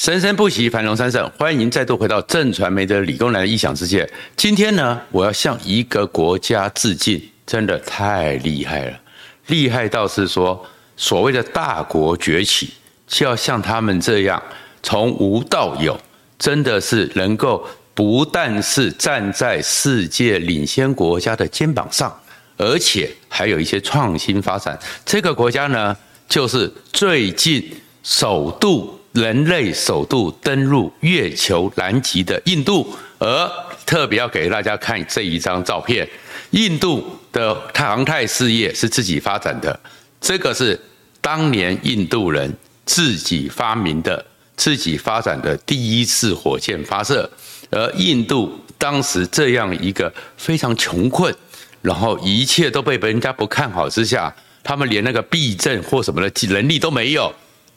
生生不息，繁荣昌盛。欢迎再度回到正传媒的理工男的异想世界。今天呢，我要向一个国家致敬，真的太厉害了，厉害到是说，所谓的大国崛起，就要像他们这样，从无到有，真的是能够不但是站在世界领先国家的肩膀上，而且还有一些创新发展。这个国家呢，就是最近首度。人类首度登陆月球南极的印度，而特别要给大家看这一张照片。印度的航太事业是自己发展的，这个是当年印度人自己发明的、自己发展的第一次火箭发射。而印度当时这样一个非常穷困，然后一切都被人家不看好之下，他们连那个避震或什么的能力都没有。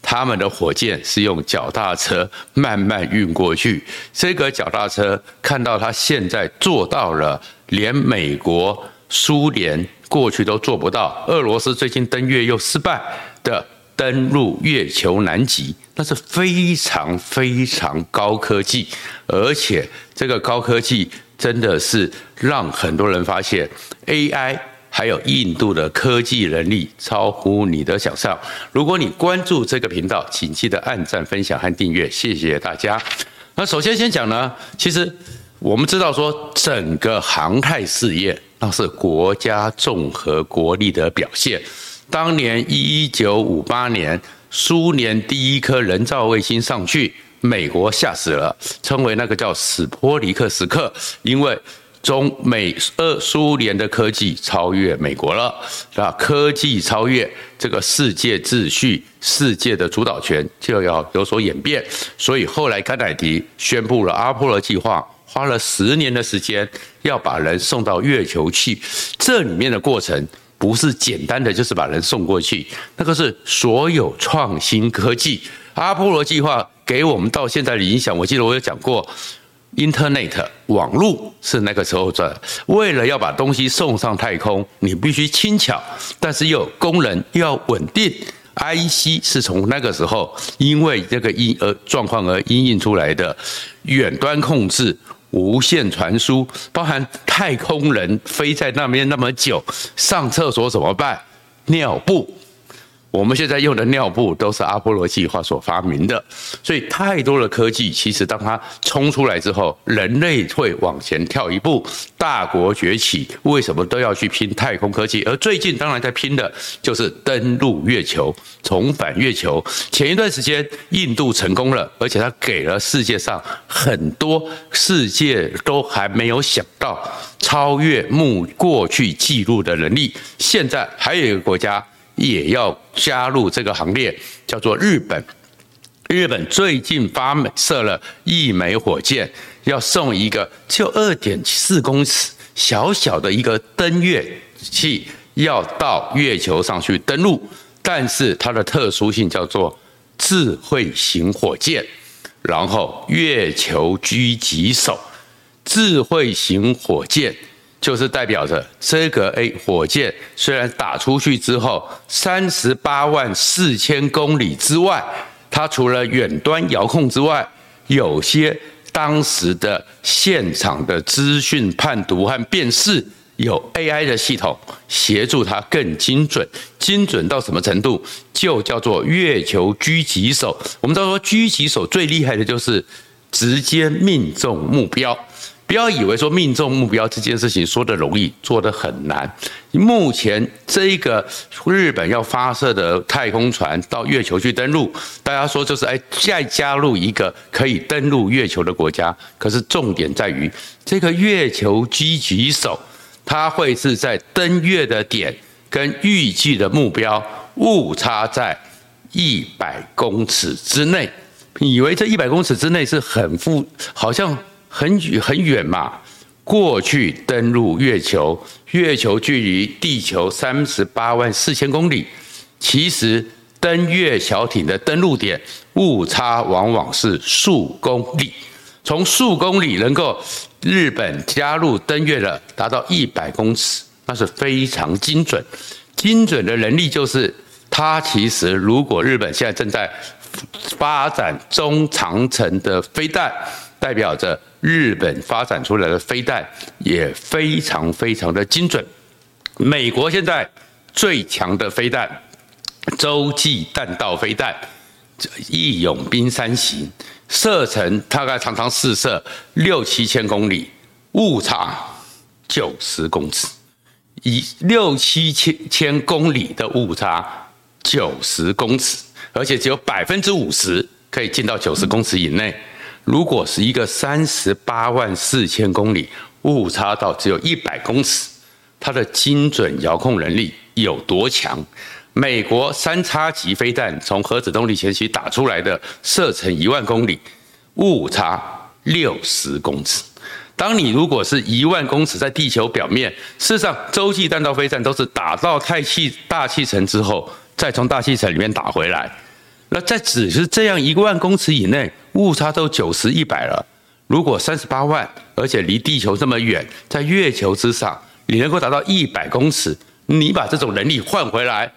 他们的火箭是用脚踏车慢慢运过去，这个脚踏车看到它现在做到了，连美国、苏联过去都做不到。俄罗斯最近登月又失败的登陆月球南极，那是非常非常高科技，而且这个高科技真的是让很多人发现 AI。还有印度的科技能力超乎你的想象。如果你关注这个频道，请记得按赞、分享和订阅，谢谢大家。那首先先讲呢，其实我们知道说，整个航太事业那是国家综合国力的表现。当年一九五八年，苏联第一颗人造卫星上去，美国吓死了，称为那个叫史波尼克时刻，因为。中美俄苏联的科技超越美国了，那科技超越这个世界秩序，世界的主导权就要有所演变。所以后来甘乃迪宣布了阿波罗计划，花了十年的时间要把人送到月球去。这里面的过程不是简单的，就是把人送过去，那个是所有创新科技。阿波罗计划给我们到现在的影响，我记得我有讲过。Internet 网络是那个时候的，为了要把东西送上太空，你必须轻巧，但是又有功能又要稳定。IC 是从那个时候因为这个因而状况而因应出来的，远端控制、无线传输，包含太空人飞在那边那么久，上厕所怎么办？尿布。我们现在用的尿布都是阿波罗计划所发明的，所以太多的科技，其实当它冲出来之后，人类会往前跳一步，大国崛起，为什么都要去拼太空科技？而最近当然在拼的就是登陆月球，重返月球。前一段时间印度成功了，而且它给了世界上很多世界都还没有想到超越目过去记录的能力。现在还有一个国家。也要加入这个行列，叫做日本。日本最近发射了一枚火箭，要送一个就二点四公尺小小的一个登月器，要到月球上去登陆。但是它的特殊性叫做智慧型火箭，然后月球狙击手，智慧型火箭。就是代表着这个 A 火箭虽然打出去之后三十八万四千公里之外，它除了远端遥控之外，有些当时的现场的资讯判读和辨识，有 AI 的系统协助它更精准，精准到什么程度？就叫做月球狙击手。我们都说狙击手最厉害的就是直接命中目标。不要以为说命中目标这件事情说的容易，做的很难。目前这个日本要发射的太空船到月球去登陆，大家说就是哎再加入一个可以登陆月球的国家。可是重点在于这个月球狙击手，它会是在登月的点跟预计的目标误差在一百公尺之内。以为这一百公尺之内是很富，好像。很远很远嘛，过去登陆月球，月球距离地球三十八万四千公里，其实登月小艇的登陆点误差往往是数公里，从数公里能够日本加入登月了，达到一百公尺，那是非常精准，精准的能力就是它其实如果日本现在正在。发展中长程的飞弹，代表着日本发展出来的飞弹也非常非常的精准。美国现在最强的飞弹，洲际弹道飞弹，义勇兵三型，射程大概常常试射六七千公里，误差九十公尺，以六七千千公里的误差九十公尺，而且只有百分之五十可以进到九十公尺以内。如果是一个三十八万四千公里，误差到只有一百公尺。它的精准遥控能力有多强？美国三叉戟飞弹从核子动力前期打出来的，射程一万公里，误差六十公尺。当你如果是一万公尺在地球表面，事实上洲际弹道飞弹都是打到太气大气层之后，再从大气层里面打回来。那在只是这样一万公尺以内，误差都九十一百了。如果三十八万，而且离地球这么远，在月球之上。你能够达到一百公尺，你把这种能力换回来，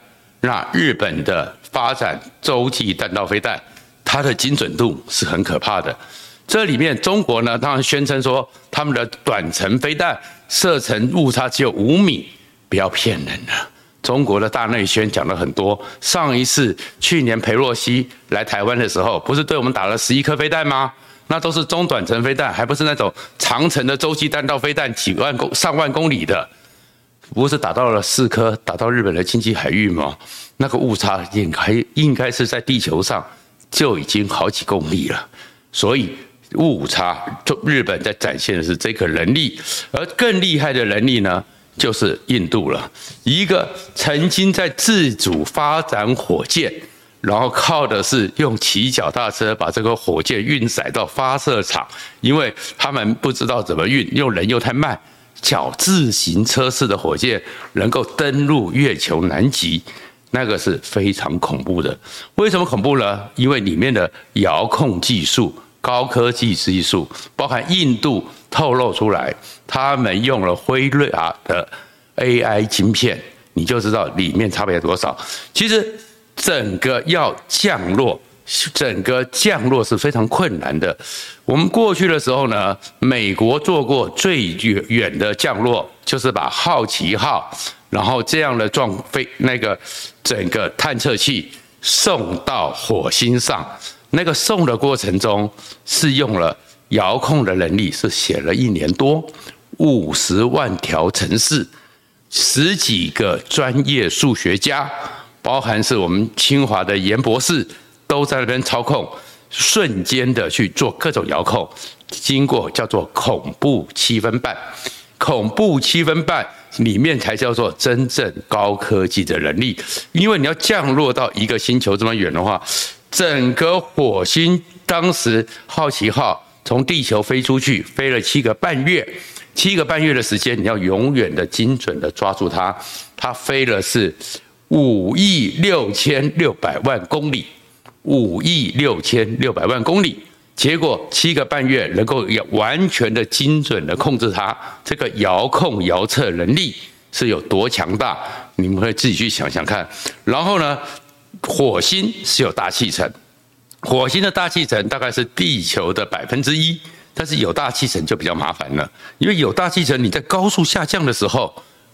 那日本的发展洲际弹道飞弹，它的精准度是很可怕的。这里面中国呢，当然宣称说他们的短程飞弹射程误差只有五米，不要骗人了。中国的大内宣讲了很多。上一次去年裴洛西来台湾的时候，不是对我们打了十一颗飞弹吗？那都是中短程飞弹，还不是那种长程的洲际弹道飞弹，几万公上万公里的，不是打到了四颗，打到日本的经济海域吗？那个误差应该应该是在地球上就已经好几公里了，所以误差，就日本在展现的是这个能力，而更厉害的能力呢，就是印度了，一个曾经在自主发展火箭。然后靠的是用骑脚踏车把这个火箭运载到发射场，因为他们不知道怎么运，用人又太慢，脚自行车式的火箭能够登陆月球南极，那个是非常恐怖的。为什么恐怖呢？因为里面的遥控技术、高科技技术，包含印度透露出来，他们用了辉瑞啊的 AI 晶片，你就知道里面差别多少。其实。整个要降落，整个降落是非常困难的。我们过去的时候呢，美国做过最远远的降落，就是把好奇号，然后这样的撞飞那个整个探测器送到火星上。那个送的过程中是用了遥控的能力，是写了一年多，五十万条城市，十几个专业数学家。包含是我们清华的严博士都在那边操控，瞬间的去做各种遥控，经过叫做恐怖七分半，恐怖七分半里面才叫做真正高科技的能力，因为你要降落到一个星球这么远的话，整个火星当时好奇号从地球飞出去，飞了七个半月，七个半月的时间，你要永远的精准的抓住它，它飞了是。五亿六千六百万公里，五亿六千六百万公里，结果七个半月能够完全的精准的控制它，这个遥控遥测能力是有多强大？你们可以自己去想想看。然后呢，火星是有大气层，火星的大气层大概是地球的百分之一，但是有大气层就比较麻烦了，因为有大气层你在高速下降的时候。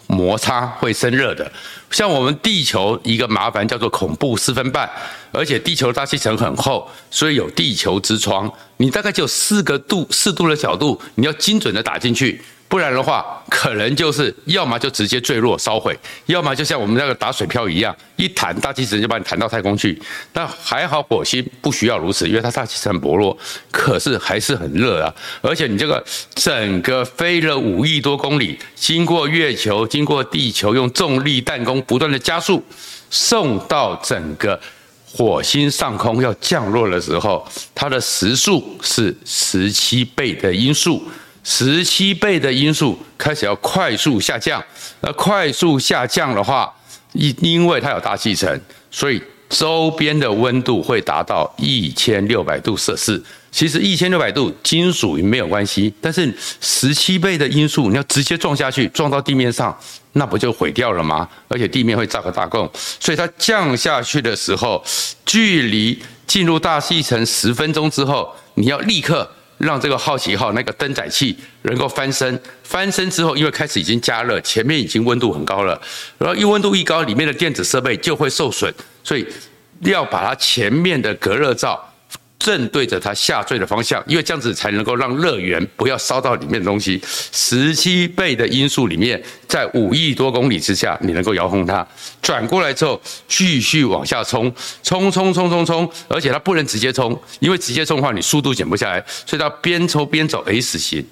摩擦会生热的，像我们地球一个麻烦叫做恐怖四分半，而且地球大气层很厚，所以有地球之窗，你大概就四个度四度的角度，你要精准的打进去。不然的话，可能就是要么就直接坠落烧毁，要么就像我们那个打水漂一样，一弹大气层就把你弹到太空去。那还好火星不需要如此，因为它大气层很薄弱，可是还是很热啊。而且你这个整个飞了五亿多公里，经过月球，经过地球，用重力弹弓不断的加速，送到整个火星上空要降落的时候，它的时速是十七倍的音速。十七倍的音速开始要快速下降，那快速下降的话，因因为它有大气层，所以周边的温度会达到一千六百度摄氏。其实一千六百度金属没有关系，但是十七倍的音速，你要直接撞下去，撞到地面上，那不就毁掉了吗？而且地面会炸个大洞，所以它降下去的时候，距离。进入大气层十分钟之后，你要立刻让这个好奇号那个灯载器能够翻身。翻身之后，因为开始已经加热，前面已经温度很高了，然后一温度一高，里面的电子设备就会受损，所以要把它前面的隔热罩。正对着它下坠的方向，因为这样子才能够让热源不要烧到里面的东西。十七倍的音速里面，在五亿多公里之下，你能够遥控它转过来之后，继续往下冲，冲冲冲冲冲，而且它不能直接冲，因为直接冲的话，你速度减不下来，所以它边冲边走 S 型，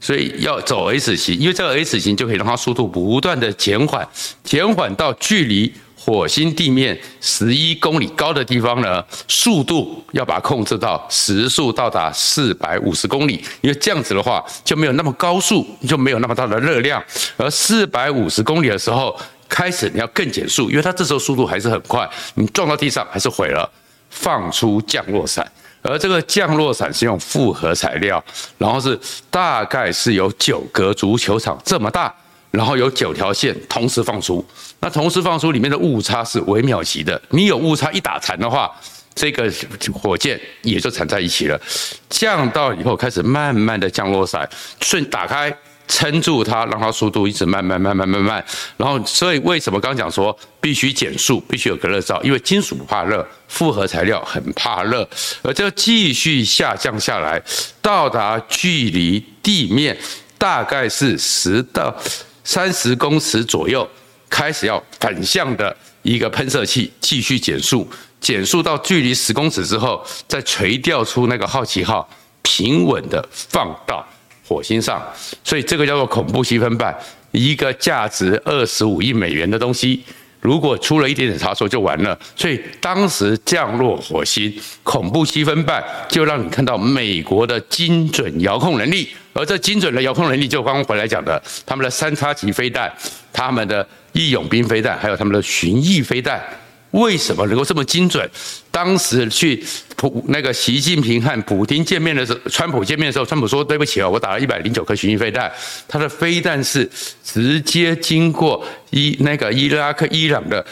所以要走 S 型，因为这个 S 型就可以让它速度不断的减缓，减缓到距离。火星地面十一公里高的地方呢，速度要把它控制到时速到达四百五十公里，因为这样子的话就没有那么高速，就没有那么大的热量。而四百五十公里的时候开始你要更减速，因为它这时候速度还是很快，你撞到地上还是毁了，放出降落伞。而这个降落伞是用复合材料，然后是大概是有九个足球场这么大。然后有九条线同时放出，那同时放出里面的误差是微秒级的。你有误差一打残的话，这个火箭也就缠在一起了。降到以后开始慢慢的降落伞，顺打开撑住它，让它速度一直慢慢慢慢慢慢。然后所以为什么刚讲说必须减速，必须有隔热罩？因为金属不怕热，复合材料很怕热。而这个继续下降下来，到达距离地面大概是十到。三十公尺左右，开始要反向的一个喷射器继续减速，减速到距离十公尺之后，再垂吊出那个好奇号，平稳的放到火星上。所以这个叫做恐怖积分半，一个价值二十五亿美元的东西。如果出了一点点差错就完了，所以当时降落火星，恐怖七分半就让你看到美国的精准遥控能力，而这精准的遥控能力就刚刚回来讲的，他们的三叉戟飞弹，他们的义勇兵飞弹，还有他们的巡弋飞弹。为什么能够这么精准？当时去普那个习近平和普京见面的时候，川普见面的时候，川普说：“对不起啊，我打了一百零九颗巡弋飞弹，他的飞弹是直接经过伊那个伊拉克、伊朗的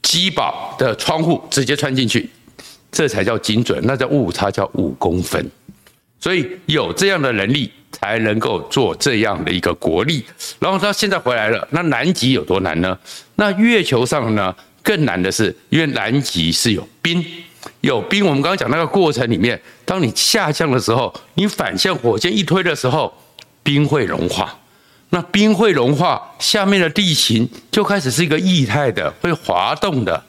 机堡的窗户直接穿进去，这才叫精准，那叫误差叫五公分。所以有这样的能力，才能够做这样的一个国力。然后他现在回来了，那南极有多难呢？那月球上呢？”更难的是，因为南极是有冰，有冰。我们刚刚讲那个过程里面，当你下降的时候，你反向火箭一推的时候，冰会融化。那冰会融化，下面的地形就开始是一个液态的，会滑动的。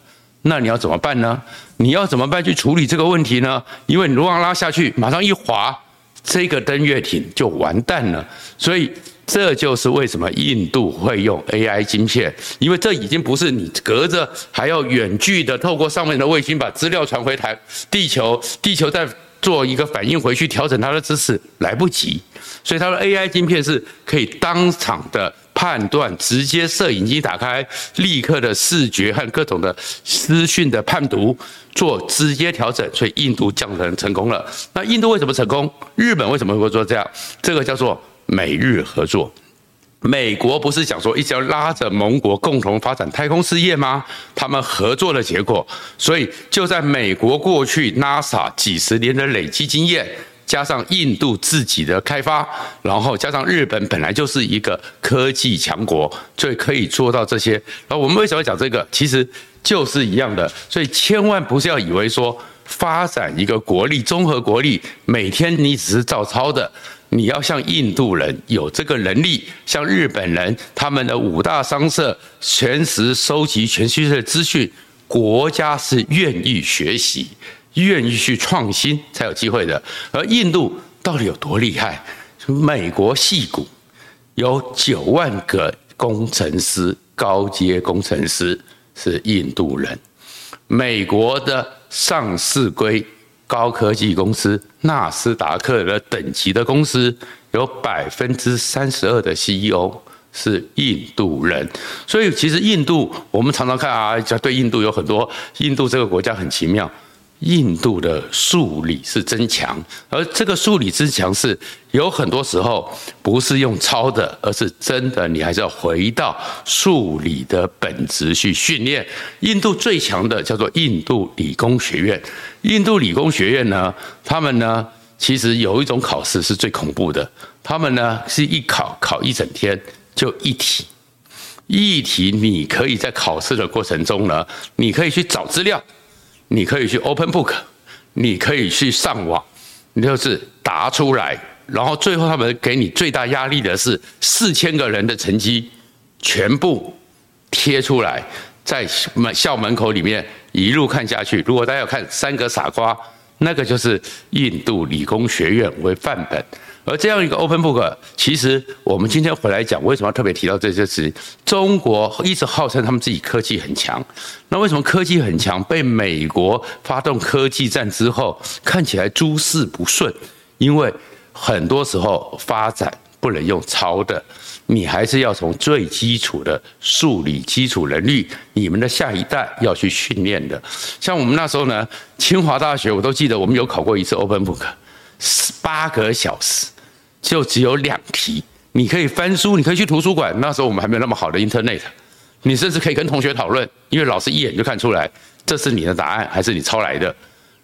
那你要怎么办呢？你要怎么办去处理这个问题呢？因为你如果拉下去，马上一滑，这个登月艇就完蛋了。所以。这就是为什么印度会用 AI 晶片，因为这已经不是你隔着还要远距的透过上面的卫星把资料传回台地球，地球再做一个反应回去调整它的姿势，来不及。所以它的 AI 晶片是可以当场的判断，直接摄影机打开，立刻的视觉和各种的资讯的判读，做直接调整。所以印度降能成功了。那印度为什么成功？日本为什么会做这样？这个叫做。美日合作，美国不是讲说一直要拉着盟国共同发展太空事业吗？他们合作的结果，所以就在美国过去 NASA 几十年的累积经验，加上印度自己的开发，然后加上日本本来就是一个科技强国，所以可以做到这些。然后我们为什么讲这个？其实就是一样的，所以千万不是要以为说发展一个国力，综合国力，每天你只是照抄的。你要像印度人有这个能力，像日本人，他们的五大商社全时收集全世界的资讯，国家是愿意学习、愿意去创新才有机会的。而印度到底有多厉害？美国戏骨有九万个工程师，高阶工程师是印度人，美国的上市规。高科技公司纳斯达克的等级的公司，有百分之三十二的 CEO 是印度人，所以其实印度我们常常看啊，对印度有很多，印度这个国家很奇妙，印度的数理是真强，而这个数理之强是有很多时候不是用抄的，而是真的，你还是要回到数理的本质去训练。印度最强的叫做印度理工学院，印度理工学院呢，他们呢其实有一种考试是最恐怖的，他们呢是一考考一整天，就一题。议题，你可以在考试的过程中呢，你可以去找资料，你可以去 open book，你可以去上网，你就是答出来，然后最后他们给你最大压力的是四千个人的成绩全部贴出来，在门校门口里面一路看下去。如果大家要看三个傻瓜，那个就是印度理工学院为范本。而这样一个 open book，其实我们今天回来讲，为什么要特别提到这些词？中国一直号称他们自己科技很强，那为什么科技很强，被美国发动科技战之后，看起来诸事不顺？因为很多时候发展不能用抄的，你还是要从最基础的数理基础能力，你们的下一代要去训练的。像我们那时候呢，清华大学我都记得，我们有考过一次 open book，八个小时。就只有两题，你可以翻书，你可以去图书馆。那时候我们还没有那么好的 Internet，你甚至可以跟同学讨论，因为老师一眼就看出来这是你的答案还是你抄来的，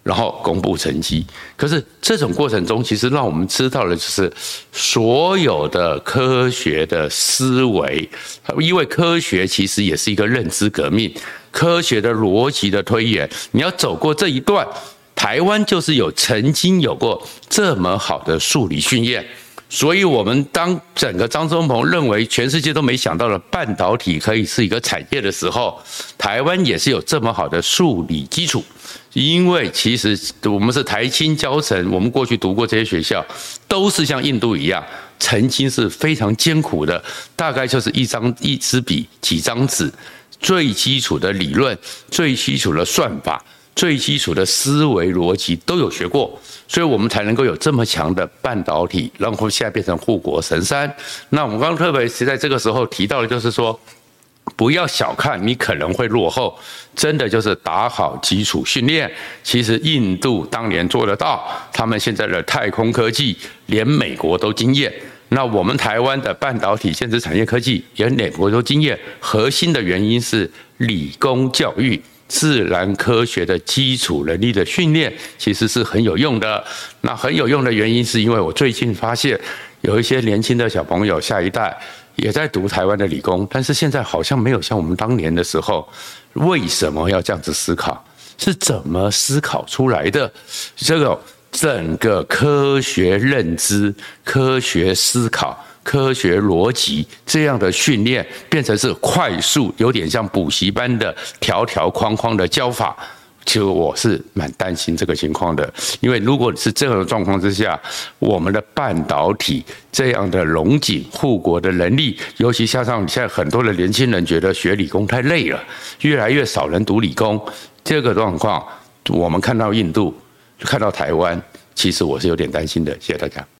然后公布成绩。可是这种过程中，其实让我们知道的就是所有的科学的思维，因为科学其实也是一个认知革命，科学的逻辑的推演，你要走过这一段，台湾就是有曾经有过这么好的数理训练。所以，我们当整个张忠鹏认为全世界都没想到的半导体可以是一个产业的时候，台湾也是有这么好的数理基础。因为其实我们是台清交成，我们过去读过这些学校，都是像印度一样，曾经是非常艰苦的，大概就是一张一支笔、几张纸，最基础的理论、最基础的算法。最基础的思维逻辑都有学过，所以我们才能够有这么强的半导体，然后现在变成护国神山。那我们刚刚特别是在这个时候提到的，就是说，不要小看你可能会落后，真的就是打好基础训练。其实印度当年做得到，他们现在的太空科技连美国都惊艳。那我们台湾的半导体电子产业科技也连美国都惊艳。核心的原因是理工教育。自然科学的基础能力的训练其实是很有用的。那很有用的原因是因为我最近发现有一些年轻的小朋友，下一代也在读台湾的理工，但是现在好像没有像我们当年的时候，为什么要这样子思考？是怎么思考出来的？这个整个科学认知、科学思考。科学逻辑这样的训练变成是快速，有点像补习班的条条框框的教法，其实我是蛮担心这个情况的。因为如果是这样的状况之下，我们的半导体这样的龙井护国的能力，尤其加上现在很多的年轻人觉得学理工太累了，越来越少人读理工，这个状况我们看到印度，看到台湾，其实我是有点担心的。谢谢大家。